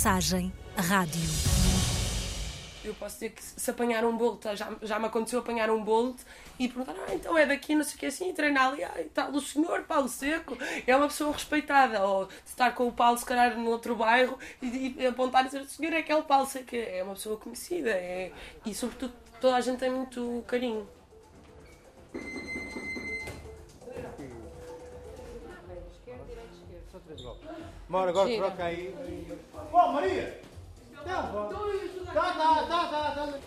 Mensagem Rádio. Eu posso dizer que se apanhar um bolo, tá, já, já me aconteceu apanhar um bolo e perguntar, ah, então é daqui, não sei o que assim, e treinar ali, ah, tal, o senhor Paulo Seco é uma pessoa respeitada, ou estar com o Paulo, se calhar, no outro bairro e, e apontar e dizer, o senhor é aquele Paulo Seco, é uma pessoa conhecida, é, e sobretudo toda a gente tem muito carinho. Bora, agora troca aí. Ó, Maria! Não, tá, tá, tá, tá, tá.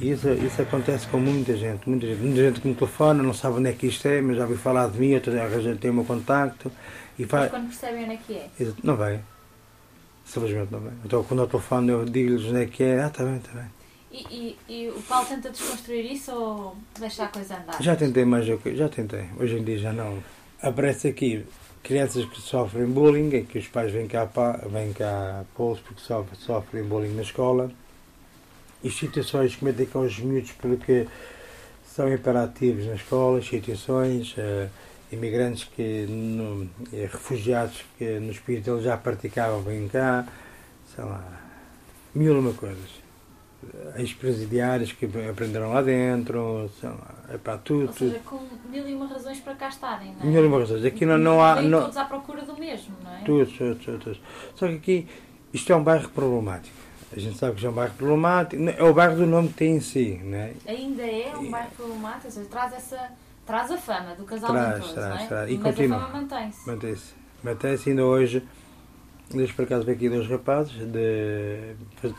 Isso, isso acontece com muita gente, muita gente, muita gente que me telefona, não sabe onde é que isto é, mas já ouviu falar de mim, outra gente tem o meu contacto e faz. Mas quando percebem onde é que é? Não vai. Simplesmente não vai. Então quando eu telefone eu digo-lhes onde é que é, ah, está bem, está bem. E, e, e, o Paulo tenta desconstruir isso ou deixa a coisa andar? Já tentei, mas eu, já tentei. Hoje em dia já não. Aparece aqui crianças que sofrem bullying, em que os pais vêm cá, vêm cá porque sofrem, sofrem bullying na escola. Instituições que metem com os miúdos porque são imperativos na escola, instituições, uh, imigrantes que, no, refugiados que no espírito eles já praticavam, vêm cá, sei lá, mil uma coisas ex-presidiários que aprenderam lá dentro, é para tudo. Ou seja, com mil e uma razões para cá estarem, não é? Mil e uma razões. Aqui não, não há. Não... todos à procura do mesmo, não é? Todos, todos, todos. Só que aqui, isto é um bairro problemático. A gente sabe que é um bairro problemático. É o bairro do nome que tem em si, não é? Ainda é um bairro problemático, ou seja, traz essa. Traz a fama do casal traz, ventoso, traz, não é? traz. E Mas continua. a fama mantém-se. Mantém-se. Mantém-se ainda hoje Deixo por acaso ver aqui dois rapazes de,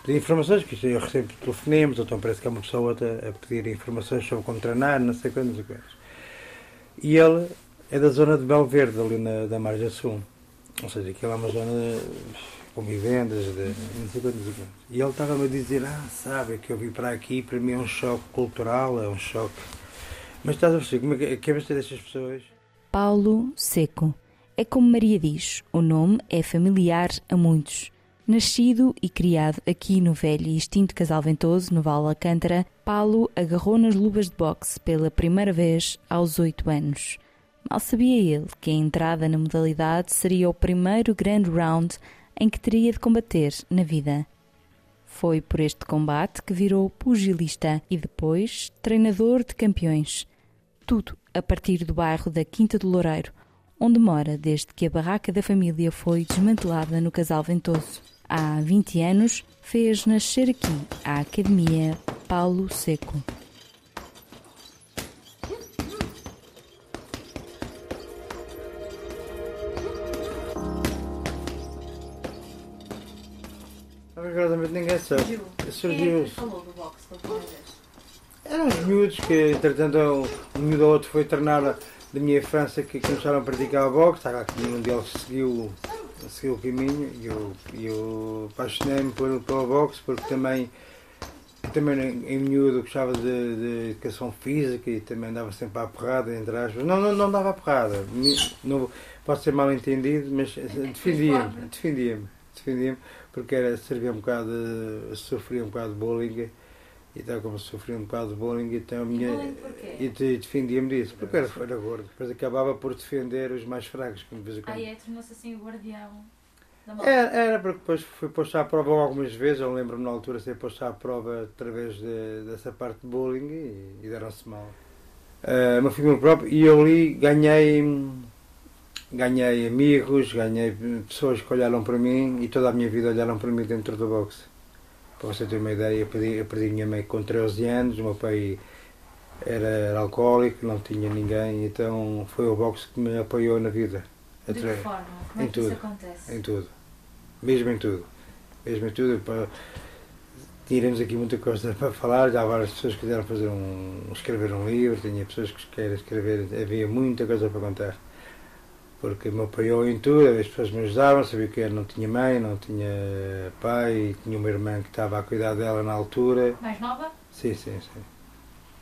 de informações, que eu recebo telefonemas, então parece que é uma pessoa outra a pedir informações sobre como treinar, não sei quantas coisas. E ele é da zona de Belo Verde, ali na, da Margem Sul. Ou seja, aquilo é uma zona com vivendas, de não sei quantas coisas. E ele estava-me a dizer, ah, sabe, que eu vim para aqui, para mim é um choque cultural, é um choque. Mas estás a perceber, como é que é a cabeça destas pessoas? Paulo Seco é como Maria diz, o nome é familiar a muitos. Nascido e criado aqui no velho e extinto Casal Ventoso, no Val Alcântara, Paulo agarrou nas luvas de boxe pela primeira vez aos oito anos. Mal sabia ele que a entrada na modalidade seria o primeiro grande round em que teria de combater na vida. Foi por este combate que virou pugilista e depois treinador de campeões. Tudo a partir do bairro da Quinta do Loureiro, onde mora desde que a barraca da família foi desmantelada no Casal Ventoso. Há 20 anos, fez nascer aqui a Academia Paulo Seco. Agradamente ninguém sabe. Surgiu. Quem é? Eram os miúdos que, entretanto, um miúdo ou outro foi treinar da minha infância que começaram a praticar o boxe, tá, nenhum deles seguiu, seguiu o caminho e eu, eu apaixonei-me pelo, pelo boxe porque também, também em miúdo gostava de, de, educação física e também andava sempre à porrada, entre aspas. Não, não, não dava à porrada, não, pode ser mal entendido, mas defendia-me, defendia-me, defendia-me porque era, servia um bocado, sofria um bocado de bullying e tal como sofri um bocado de bullying, então a minha. E, e defendia-me disso, porque era, era gordo. Depois acabava por defender os mais fracos, como de vez em quando. Ah, é, tornou-se assim o guardião era, era, porque depois fui posto à prova algumas vezes, eu lembro-me na altura ser posto à prova através de, dessa parte de bullying e, e deram-se mal. Uh, uma figura própria, e eu ali ganhei ganhei amigos, ganhei pessoas que olharam para mim e toda a minha vida olharam para mim dentro do boxe. Para você ter uma ideia, eu perdi, eu perdi minha mãe com 13 anos, o meu pai era, era alcoólico, não tinha ninguém, então foi o boxe que me apoiou na vida. De que forma? Como é em que tudo, isso acontece? Em tudo. Mesmo em tudo. Mesmo em tudo. Para, tiramos aqui muita coisa para falar, já várias pessoas quiseram fazer um, escrever um livro, tinha pessoas que querem escrever, havia muita coisa para contar porque me apoiou em tudo, as pessoas me ajudavam, sabia que eu não tinha mãe, não tinha pai, tinha uma irmã que estava a cuidar dela na altura. Mais nova? Sim, sim, sim.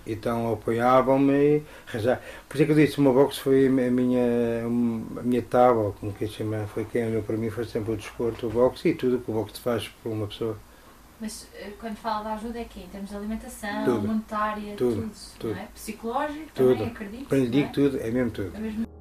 Então apoiavam-me. Por isso é que eu disse, o meu boxe foi a minha, a minha tábua, como que chama, foi quem olhou para mim, foi sempre o desporto, o boxe e tudo que o boxe faz por uma pessoa. Mas eh, quando fala da ajuda é que em termos de alimentação, Tudo. monetária, Tudo. tudo, Tudo. Não é? Psicológico Tudo. também, acredito. Quando lhe digo é? tudo, é mesmo tudo. É mesmo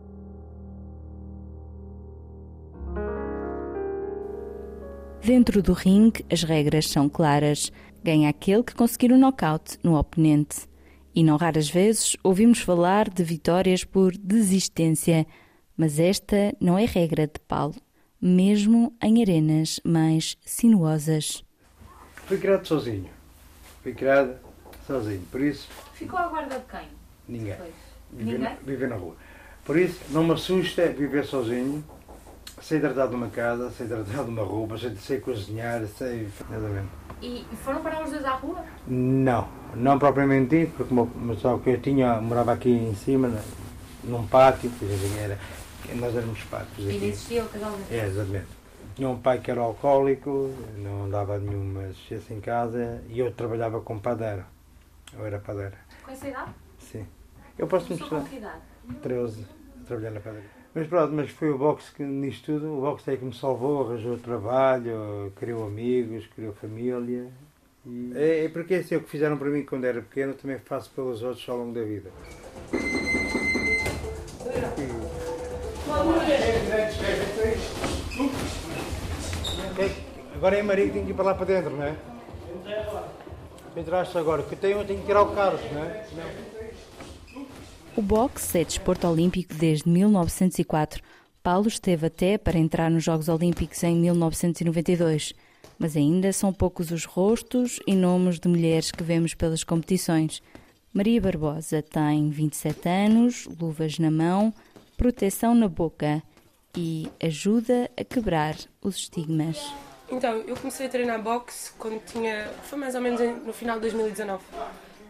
Dentro do ringue, as regras são claras. Ganha aquele que conseguir o knockout no oponente. E não raras vezes ouvimos falar de vitórias por desistência. Mas esta não é regra de Paulo, mesmo em arenas mais sinuosas. Fui criado sozinho. Fui criado sozinho. Por isso, Ficou à guarda de quem? ninguém. Viver, Ninguém? na, viver na rua. Por isso, não me assusta viver sozinho. Sei tratar de uma casa, sei tratar de uma roupa, sei, sei cozinhar, sei. Exatamente. E foram parar os dois à rua? Não, não propriamente dito, porque o só que eu tinha, morava aqui em cima, na- num pátio, era, nós éramos pátios E aqui. existia o casal É, exatamente. Tinha um pai que era alcoólico, não dava nenhuma existência em casa e eu trabalhava como padeiro. Eu era padeiro, Com essa idade? sim. Eu posso mostrar. com que idade? 13 a trabalhar na padaria. Mas pronto, mas foi o boxe que nisto tudo, o boxe é que me salvou, arranjou trabalho, criou amigos, criou família. E é, é porque esse é o que fizeram para mim quando era pequeno, também faço pelos outros ao longo da vida. Agora é Maria que tem que ir para lá para dentro, não é? Entraste agora, que tem, eu tenho que tirar o Carlos, não é? O boxe é desporto olímpico desde 1904. Paulo esteve até para entrar nos Jogos Olímpicos em 1992. Mas ainda são poucos os rostos e nomes de mulheres que vemos pelas competições. Maria Barbosa tem 27 anos, luvas na mão, proteção na boca e ajuda a quebrar os estigmas. Então, eu comecei a treinar boxe quando tinha. Foi mais ou menos no final de 2019.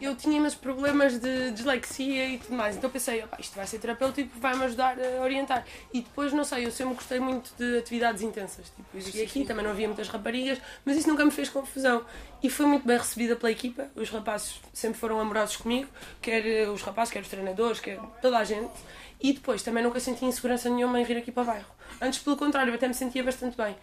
Eu tinha imensos problemas de dislexia e tudo mais. Então pensei, "Opa, isto vai ser terapêutico, vai-me ajudar a orientar. E depois, não sei, eu sempre gostei muito de atividades intensas. Tipo, eu cheguei aqui, também não havia muitas raparigas, mas isso nunca me fez confusão. E fui muito bem recebida pela equipa. Os rapazes sempre foram amorosos comigo, quer eh, os rapazes, quer os treinadores, quer toda a gente. E depois também nunca senti insegurança nenhuma em vir aqui para o bairro. Antes, pelo contrário, até me sentia bastante bem.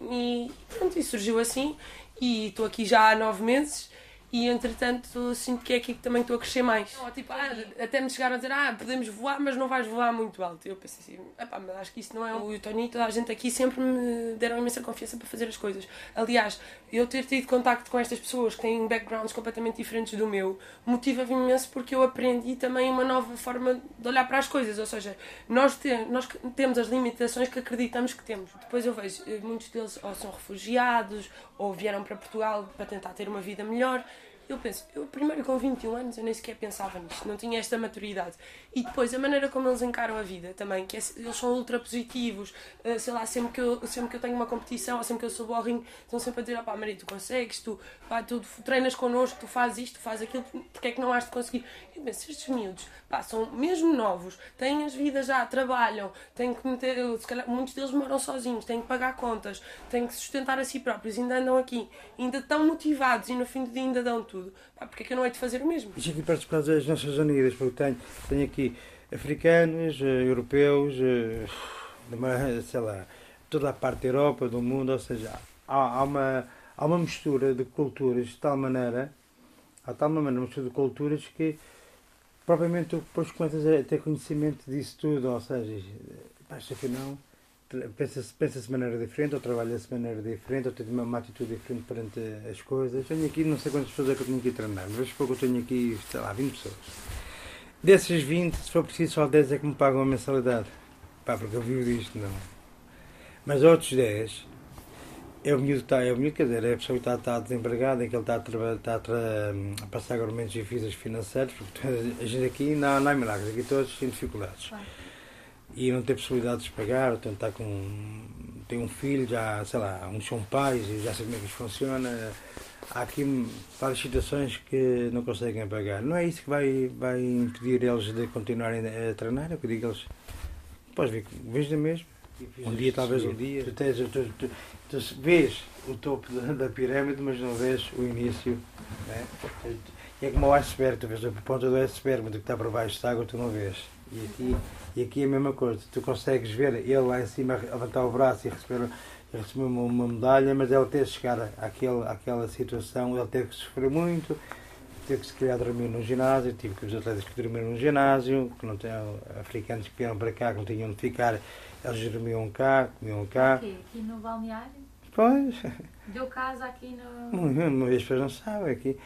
E pronto, e surgiu assim. E estou aqui já há nove meses. E entretanto sinto que é aqui que também estou a crescer mais. Tipo, ah, até me chegaram a dizer, ah, podemos voar, mas não vais voar muito alto. Eu pensei assim, epá, mas acho que isso não é o Tony e toda a gente aqui sempre me deram imensa confiança para fazer as coisas. Aliás, eu ter tido contacto com estas pessoas que têm backgrounds completamente diferentes do meu motiva-me imenso porque eu aprendi também uma nova forma de olhar para as coisas. Ou seja, nós, te- nós temos as limitações que acreditamos que temos. Depois eu vejo, eh, muitos deles ou são refugiados ou vieram para Portugal para tentar ter uma vida melhor. Eu penso, eu primeiro com 21 anos eu nem sequer pensava nisto, não tinha esta maturidade. E depois a maneira como eles encaram a vida também, que é- eles são ultra positivos, eh, sei lá, sempre que, eu, sempre que eu tenho uma competição ou sempre que eu subo ao ringue, estão sempre a dizer, opá Maria, tu consegues, tu, pá, tu treinas connosco, tu fazes isto, tu fazes aquilo, porque é que não has de conseguir? Eu penso, estes miúdos, pá, são mesmo novos, têm as vidas já, trabalham, têm que meter, calhar, muitos deles moram sozinhos, têm que pagar contas, têm que sustentar a si próprios, ainda andam aqui, ainda estão motivados e no fim do dia ainda dão tudo. Pá, porque é que eu não hei de fazer o mesmo? Isto aqui causa das Nações Unidas, porque tenho, tenho aqui africanos, eh, europeus, eh, sei lá, toda a parte da Europa, do mundo, ou seja, há, há uma, há uma mistura de culturas de tal maneira, há tal maneira uma mistura de culturas que propriamente tu depois começas a ter conhecimento disso tudo, ou seja, pá, isto afinal pensa-se pensa de maneira diferente, ou trabalha-se de maneira diferente, ou tem uma, uma atitude diferente perante as coisas. Tenho aqui não sei quantas pessoas é que eu tenho a treinar, mas pouco eu tenho aqui, sei lá, 20 pessoas. Desses 20, se for preciso, só 10 é que me pagam a mensalidade. Pá, porque eu vivo disto, não. Mas outros 10, é o miúdo que está, é o miúdo, quer dizer, é a pessoa que está, está desempregada, em que ele está a, está a, a passar agoramentos difíceis financeiros, porque a gente aqui não, não há milagres, aqui todos têm dificuldades. Claro. E não tem possibilidades de pagar, ou tentar com. tem um filho, já, sei lá, uns são pais e já sabem como é que isto funciona. Há aqui várias situações que não conseguem pagar. Não é isso que vai, vai impedir eles de continuarem a treinar, eu digo eles. Podes ver, veja mesmo. Um dia, talvez um dia. Tu, tens, tu, tu, tu vês o topo da, da pirâmide, mas não vês o início. Né? É como o iceberg, tu vês a ponta do iceberg, mas o que está por baixo da água tu não vês. E aqui, e aqui é a mesma coisa, tu consegues ver ele lá em cima levantar o braço e receber ele recebeu uma, medalha, mas ele teve que chegar àquele, àquela situação, ele teve que sofrer muito, teve que se calhar dormir no ginásio, tive que os atletas que dormiram no ginásio, que não tinham, africanos que vieram para cá, que não tinham onde ficar, eles dormiam cá, comiam cá. Aqui, aqui no balneário? Pois, Deu casa aqui no. uma vez as pessoas não sabem aqui.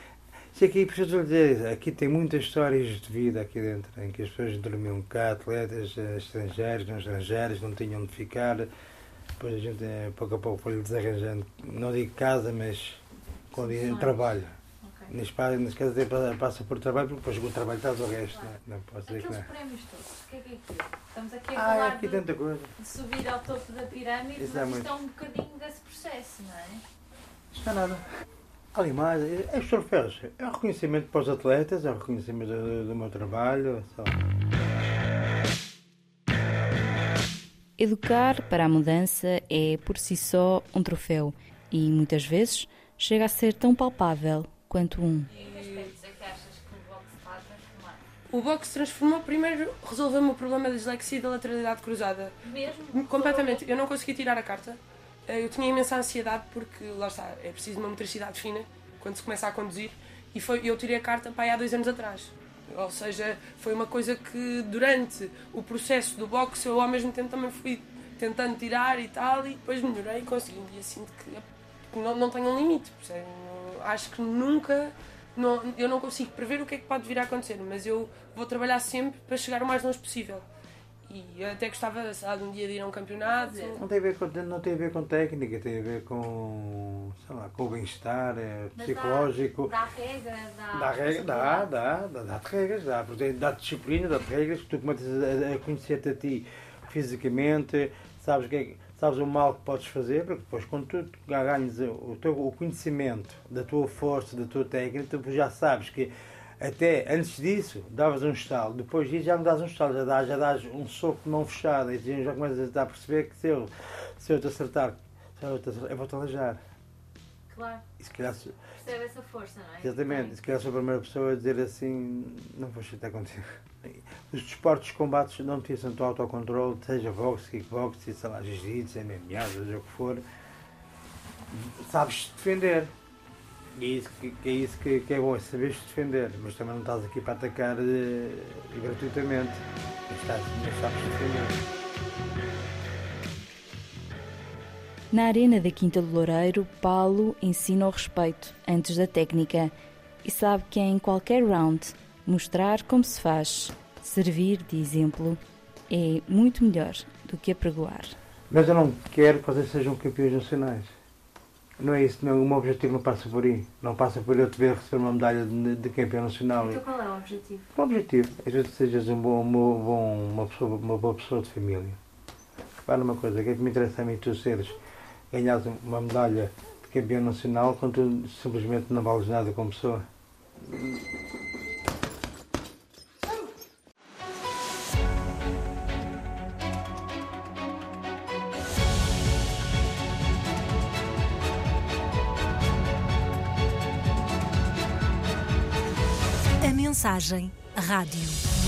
Se aqui, preciso dizer, aqui tem muitas histórias de vida aqui dentro, em que as pessoas dormiam cá, atletas eh, estrangeiros, não estrangeiros, não tinham onde ficar. Depois a gente, eh, pouco a pouco, foi desarranjando, não digo casa, mas com o trabalho. Ok. Neste caso, neste caso até pa- passa por trabalho, porque depois o trabalho está do resto. Não, é? não posso dizer que Aqueles não. prémios todos, o que é que é aquilo? Estamos aqui a Ah, falar aqui de, tanta coisa. de subir ao topo da pirâmide, Isso é mas isto é um bocadinho desse processo, não é? Está nada. Ali mais, é os troféus. É o reconhecimento para os atletas, é o reconhecimento do, do meu trabalho. Só. Educar para a mudança é, por si só, um troféu e, muitas vezes, chega a ser tão palpável quanto um. E que aspectos é que achas que o boxe está a transformar? O boxe transformou primeiro, resolveu-me o problema da dislexia e da lateralidade cruzada. Mesmo? Completamente. Eu não consegui tirar a carta. Eh, Eu tinha imensa ansiedade porque, lá está, é preciso uma motricidade fina quando se começa a conduzir. E foi, eu tirei a carta para há dois anos atrás. Ou seja, foi uma coisa que durante o processo do boxe eu ao mesmo tempo também fui tentando tirar e tal e depois melhorei e consegui. E assim que que não, não tenho um limite. percebe? Acho que nunca. Não, eu não consigo prever o que é que pode vir a acontecer, mas eu vou trabalhar sempre para chegar o mais longe possível. E eu até gostava, sabe, um dia de ir a um campeonato. Não tem, a ver com, não tem a ver com técnica, tem a ver com, sei lá, com o bem-estar é, psicológico. Dá, dá regra, dá. Dá, regra, dá, dá, dá, dá-te regras, dá, porque dá disciplina, dá-te regras, tu começas a, a conhecer-te a ti fisicamente, sabes, o que é que- sabes o mal que podes fazer, porque depois quando tu ganhas o, teu, o conhecimento da tua força, da tua técnica, tu já sabes que até antes disso davas um estalo, depois disso já não dás um estalo, já dás, já dás um soco de mão fechada e já começas a perceber que se eu, se eu te acertar, se eu, te acertar, eu vou-te aleijar. Claro, E se calhar, se- percebe essa força, não é? Exatamente, se calhar sou a primeira pessoa a dizer assim, não vou chatear contigo. Os desportos de combates não precisam do autocontrole, seja boxe, kickbox, sei lá, jiu-jitsu, MMA, seja o que for. Sabes defender. E é isso que, que é isso que, que é bom, é saberes defender, mas também não estás aqui para atacar eh, gratuitamente. Estás, mas sabes defender. Na arena da Quinta do Loureiro, Paulo ensina o respeito antes da técnica e sabe que em qualquer round mostrar como se faz, servir de exemplo, é muito melhor do que apregoar. Mas eu não quero que vocês sejam campeões nacionais. Não é isso, não, o meu objetivo não passa por aí. Não passa por eu te ver receber uma medalha de, de campeão nacional. Então qual é o objetivo? O objetivo é que tu sejas um bom, um bom- uma, pessoa, uma boa pessoa de família. Repara numa coisa, o que é que me interessa a mim tu seres, ganhares uma medalha de campeão nacional quando tu simplesmente não vales nada como pessoa? Mensagem rádio.